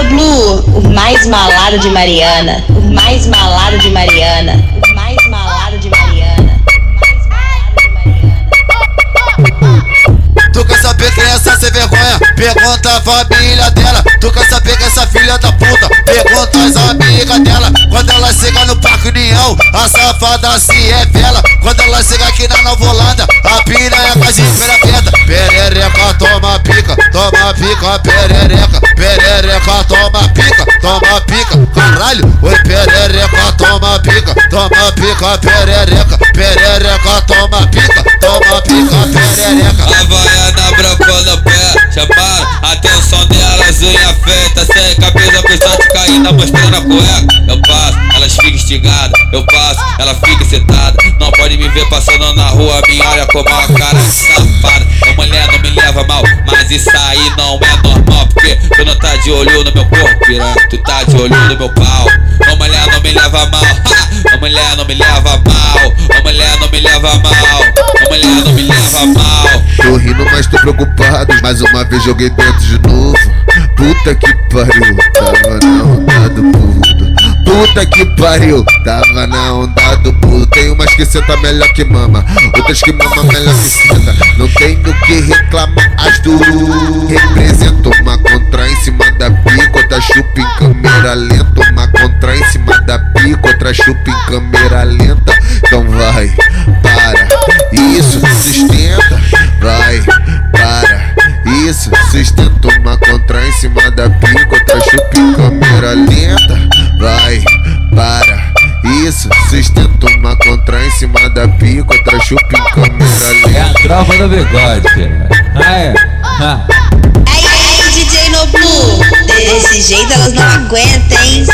O mais malado de Mariana. O mais malado de Mariana. O mais malado de Mariana. Tu quer saber quem é essa sem vergonha? Pergunta a família dela. Tu quer saber quem é essa filha da puta? Pergunta as amigas dela. Quando ela chega no Parque União, a safada se revela. Quando ela chega aqui na Nova Holanda, a piranha com a jipeira pedra. Perereca, toma pica, toma pica. Perereca, toma pica, perereca. Perereca, toma pica, toma pica, perereca. Havaiana branco no pé, chamaram a delas, unha feita, sem camisa, pistante caindo, mostrando a cueca. Eu passo, elas ficam instigadas, eu passo, ela fica excitada. Não pode me ver passando na rua, me olha como uma cara safada. A mulher não me leva mal, mas isso aí não é normal, porque tu não tá de olho no meu corpo, piranha, tu tá de olho no meu pau. A mulher não me leva mal, me leva mal, a mulher não me leva mal, a mulher não me leva mal. Tô rindo, mas tô preocupado. Mais uma vez joguei dentro de novo. Puta que pariu, tava na onda do puto. Puta que pariu, tava na onda do puto. Tem umas que senta melhor que mama, outras que mama melhor que senta. Não tenho que reclamar, as do represento uma contra em cima da pica, outra chupa em câmera lenta. Outra chupa em câmera lenta. Então vai, para, isso, sustenta, vai, para. Isso, sustenta uma contra em cima da pica, outra chupa em câmera lenta. Vai, para. Isso, sustenta uma contra em cima da pica, outra chupa em câmera É lenta. a tropa do bigode, piranha. Ah, é? Ah. Aí, aí, DJ Noblu, desse jeito elas não aguentam, hein?